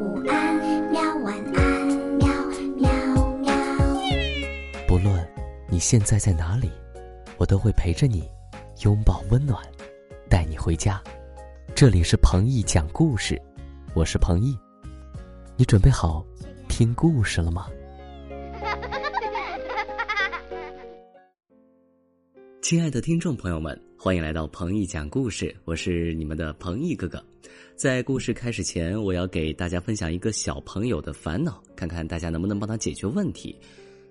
午安，喵晚安，喵喵喵。不论你现在在哪里，我都会陪着你，拥抱温暖，带你回家。这里是彭毅讲故事，我是彭毅，你准备好听故事了吗？亲爱的听众朋友们，欢迎来到彭毅讲故事，我是你们的彭毅哥哥。在故事开始前，我要给大家分享一个小朋友的烦恼，看看大家能不能帮他解决问题。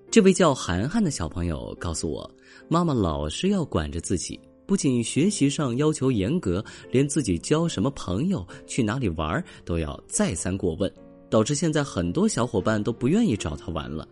这位叫涵涵的小朋友告诉我，妈妈老是要管着自己，不仅学习上要求严格，连自己交什么朋友、去哪里玩都要再三过问，导致现在很多小伙伴都不愿意找他玩了。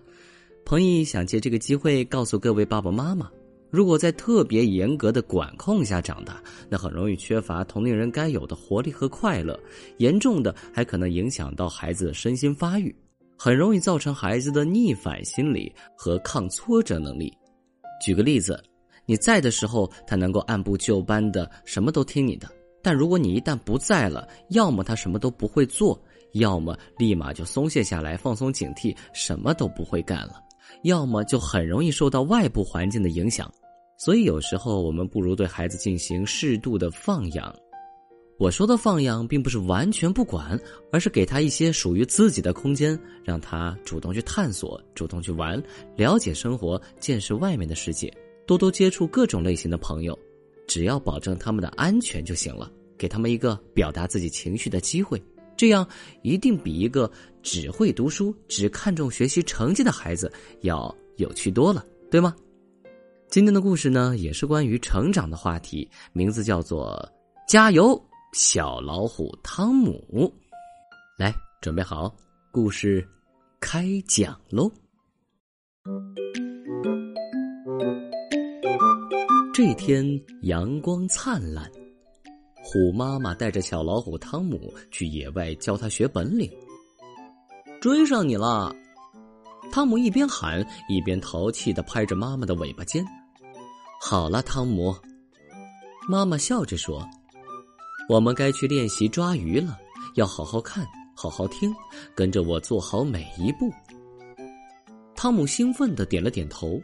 彭毅想借这个机会告诉各位爸爸妈妈。如果在特别严格的管控下长大，那很容易缺乏同龄人该有的活力和快乐，严重的还可能影响到孩子的身心发育，很容易造成孩子的逆反心理和抗挫折能力。举个例子，你在的时候，他能够按部就班的什么都听你的；但如果你一旦不在了，要么他什么都不会做，要么立马就松懈下来，放松警惕，什么都不会干了。要么就很容易受到外部环境的影响，所以有时候我们不如对孩子进行适度的放养。我说的放养，并不是完全不管，而是给他一些属于自己的空间，让他主动去探索、主动去玩，了解生活、见识外面的世界，多多接触各种类型的朋友，只要保证他们的安全就行了，给他们一个表达自己情绪的机会。这样一定比一个只会读书、只看重学习成绩的孩子要有趣多了，对吗？今天的故事呢，也是关于成长的话题，名字叫做《加油，小老虎汤姆》。来，准备好，故事开讲喽！这天阳光灿烂。虎妈妈带着小老虎汤姆去野外教他学本领。追上你了！汤姆一边喊一边淘气的拍着妈妈的尾巴尖。好了，汤姆，妈妈笑着说：“我们该去练习抓鱼了，要好好看，好好听，跟着我做好每一步。”汤姆兴奋的点了点头。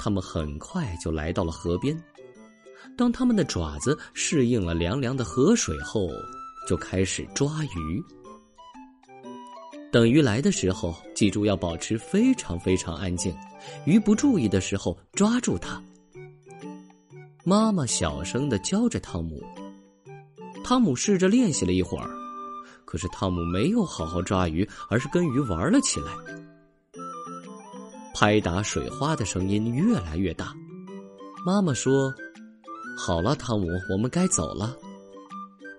他们很快就来到了河边。当他们的爪子适应了凉凉的河水后，就开始抓鱼。等鱼来的时候，记住要保持非常非常安静。鱼不注意的时候，抓住它。妈妈小声的教着汤姆。汤姆试着练习了一会儿，可是汤姆没有好好抓鱼，而是跟鱼玩了起来。拍打水花的声音越来越大。妈妈说。好了，汤姆，我们该走了。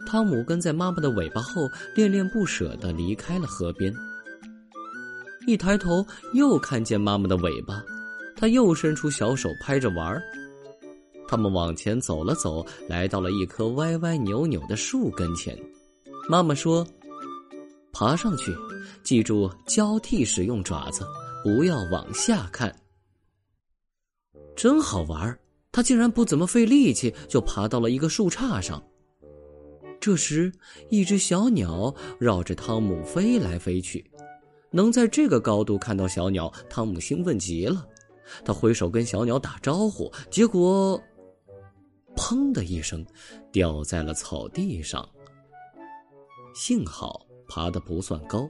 汤姆跟在妈妈的尾巴后，恋恋不舍的离开了河边。一抬头，又看见妈妈的尾巴，他又伸出小手拍着玩儿。他们往前走了走，来到了一棵歪歪扭扭的树跟前。妈妈说：“爬上去，记住交替使用爪子，不要往下看。”真好玩儿。他竟然不怎么费力气就爬到了一个树杈上。这时，一只小鸟绕着汤姆飞来飞去。能在这个高度看到小鸟，汤姆兴奋极了。他挥手跟小鸟打招呼，结果，砰的一声，掉在了草地上。幸好爬得不算高，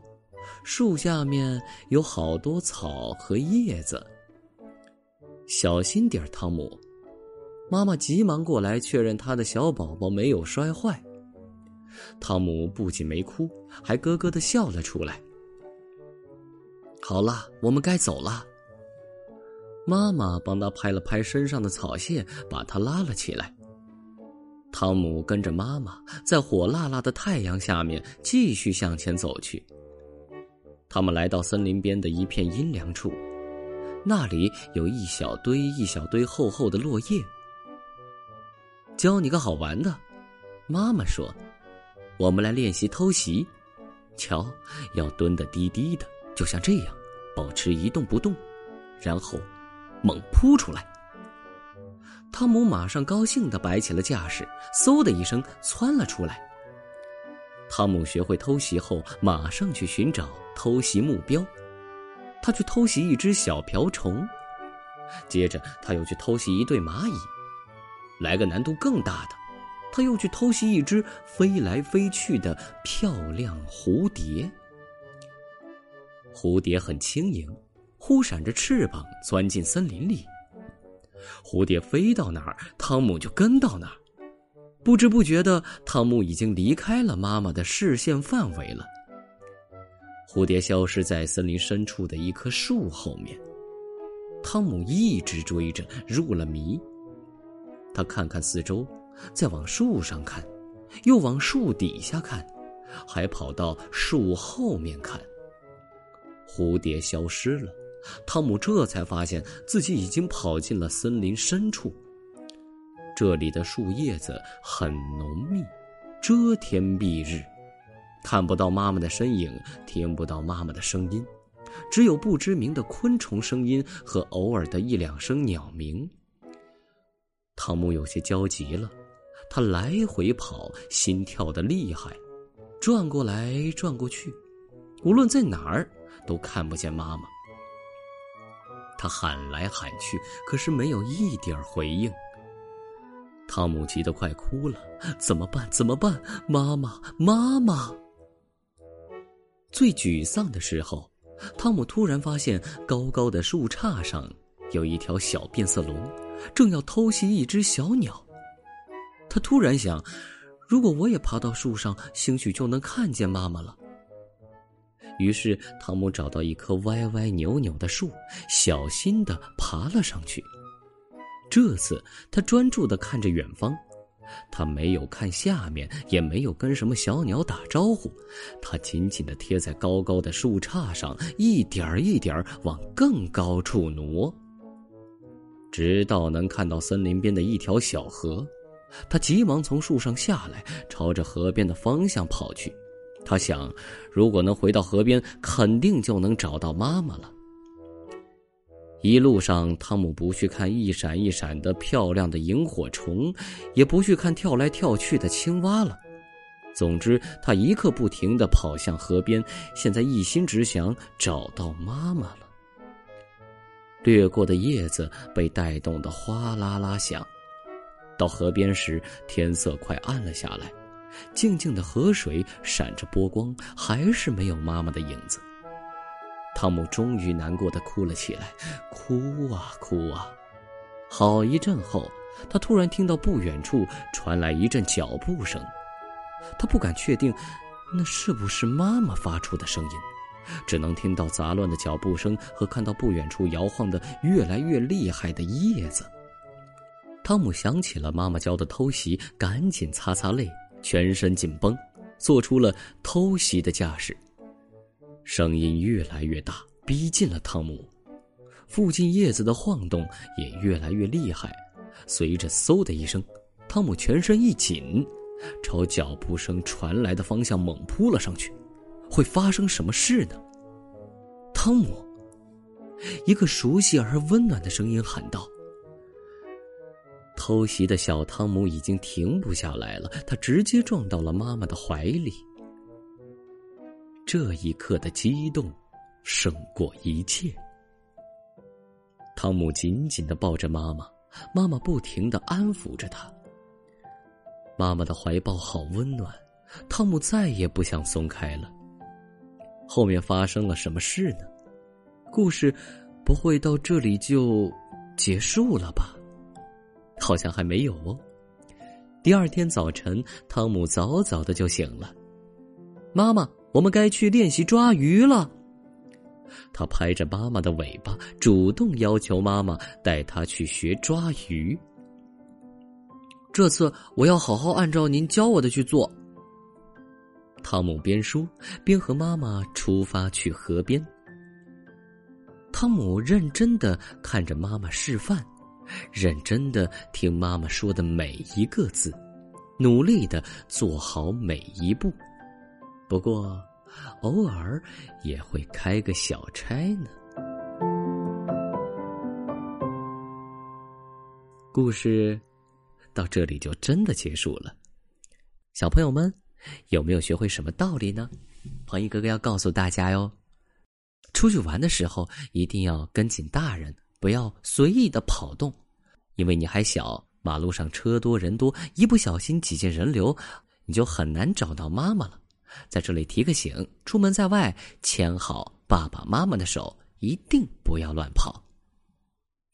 树下面有好多草和叶子。小心点汤姆。妈妈急忙过来确认他的小宝宝没有摔坏。汤姆不仅没哭，还咯咯的笑了出来。好了，我们该走了。妈妈帮他拍了拍身上的草屑，把他拉了起来。汤姆跟着妈妈在火辣辣的太阳下面继续向前走去。他们来到森林边的一片阴凉处，那里有一小堆一小堆厚厚的落叶。教你个好玩的，妈妈说：“我们来练习偷袭。瞧，要蹲得低低的，就像这样，保持一动不动，然后猛扑出来。”汤姆马上高兴的摆起了架势，嗖的一声窜了出来。汤姆学会偷袭后，马上去寻找偷袭目标。他去偷袭一只小瓢虫，接着他又去偷袭一对蚂蚁，来个难度更大的，他又去偷袭一只飞来飞去的漂亮蝴蝶。蝴蝶很轻盈，忽闪着翅膀钻进森林里。蝴蝶飞到哪儿，汤姆就跟到哪儿。不知不觉的，汤姆已经离开了妈妈的视线范围了。蝴蝶消失在森林深处的一棵树后面。汤姆一直追着，入了迷。他看看四周，再往树上看，又往树底下看，还跑到树后面看。蝴蝶消失了，汤姆这才发现自己已经跑进了森林深处。这里的树叶子很浓密，遮天蔽日，看不到妈妈的身影，听不到妈妈的声音，只有不知名的昆虫声音和偶尔的一两声鸟鸣。汤姆有些焦急了，他来回跑，心跳的厉害，转过来转过去，无论在哪儿都看不见妈妈。他喊来喊去，可是没有一点回应。汤姆急得快哭了，怎么办？怎么办？妈妈，妈妈！最沮丧的时候，汤姆突然发现高高的树杈上有一条小变色龙，正要偷袭一只小鸟。他突然想，如果我也爬到树上，兴许就能看见妈妈了。于是，汤姆找到一棵歪歪扭扭的树，小心的爬了上去。这次他专注的看着远方，他没有看下面，也没有跟什么小鸟打招呼，他紧紧的贴在高高的树杈上，一点儿一点儿往更高处挪，直到能看到森林边的一条小河。他急忙从树上下来，朝着河边的方向跑去。他想，如果能回到河边，肯定就能找到妈妈了。一路上，汤姆不去看一闪一闪的漂亮的萤火虫，也不去看跳来跳去的青蛙了。总之，他一刻不停的跑向河边，现在一心只想找到妈妈了。掠过的叶子被带动的哗啦啦响，到河边时，天色快暗了下来，静静的河水闪着波光，还是没有妈妈的影子。汤姆终于难过的哭了起来，哭啊哭啊！好一阵后，他突然听到不远处传来一阵脚步声，他不敢确定那是不是妈妈发出的声音，只能听到杂乱的脚步声和看到不远处摇晃的越来越厉害的叶子。汤姆想起了妈妈教的偷袭，赶紧擦擦泪，全身紧绷，做出了偷袭的架势。声音越来越大，逼近了汤姆。附近叶子的晃动也越来越厉害。随着“嗖”的一声，汤姆全身一紧，朝脚步声传来的方向猛扑了上去。会发生什么事呢？汤姆，一个熟悉而温暖的声音喊道：“偷袭的小汤姆已经停不下来了，他直接撞到了妈妈的怀里。”这一刻的激动，胜过一切。汤姆紧紧的抱着妈妈，妈妈不停的安抚着他。妈妈的怀抱好温暖，汤姆再也不想松开了。后面发生了什么事呢？故事不会到这里就结束了吧？好像还没有哦。第二天早晨，汤姆早早的就醒了，妈妈。我们该去练习抓鱼了。他拍着妈妈的尾巴，主动要求妈妈带他去学抓鱼。这次我要好好按照您教我的去做。汤姆边说边和妈妈出发去河边。汤姆认真的看着妈妈示范，认真的听妈妈说的每一个字，努力的做好每一步。不过，偶尔也会开个小差呢。故事到这里就真的结束了。小朋友们，有没有学会什么道理呢？黄奕哥哥要告诉大家哟，出去玩的时候一定要跟紧大人，不要随意的跑动，因为你还小，马路上车多人多，一不小心挤进人流，你就很难找到妈妈了。在这里提个醒：出门在外，牵好爸爸妈妈的手，一定不要乱跑。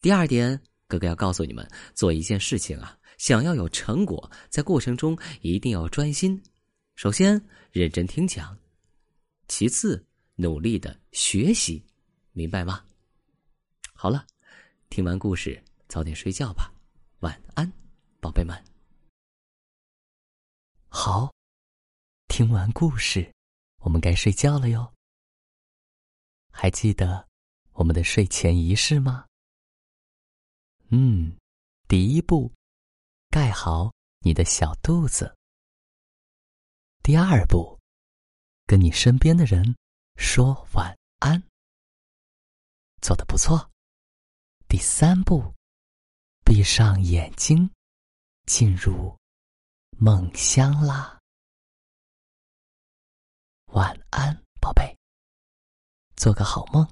第二点，哥哥要告诉你们，做一件事情啊，想要有成果，在过程中一定要专心。首先，认真听讲；其次，努力的学习，明白吗？好了，听完故事，早点睡觉吧，晚安，宝贝们。好。听完故事，我们该睡觉了哟。还记得我们的睡前仪式吗？嗯，第一步，盖好你的小肚子。第二步，跟你身边的人说晚安。做得不错。第三步，闭上眼睛，进入梦乡啦。晚安，宝贝，做个好梦。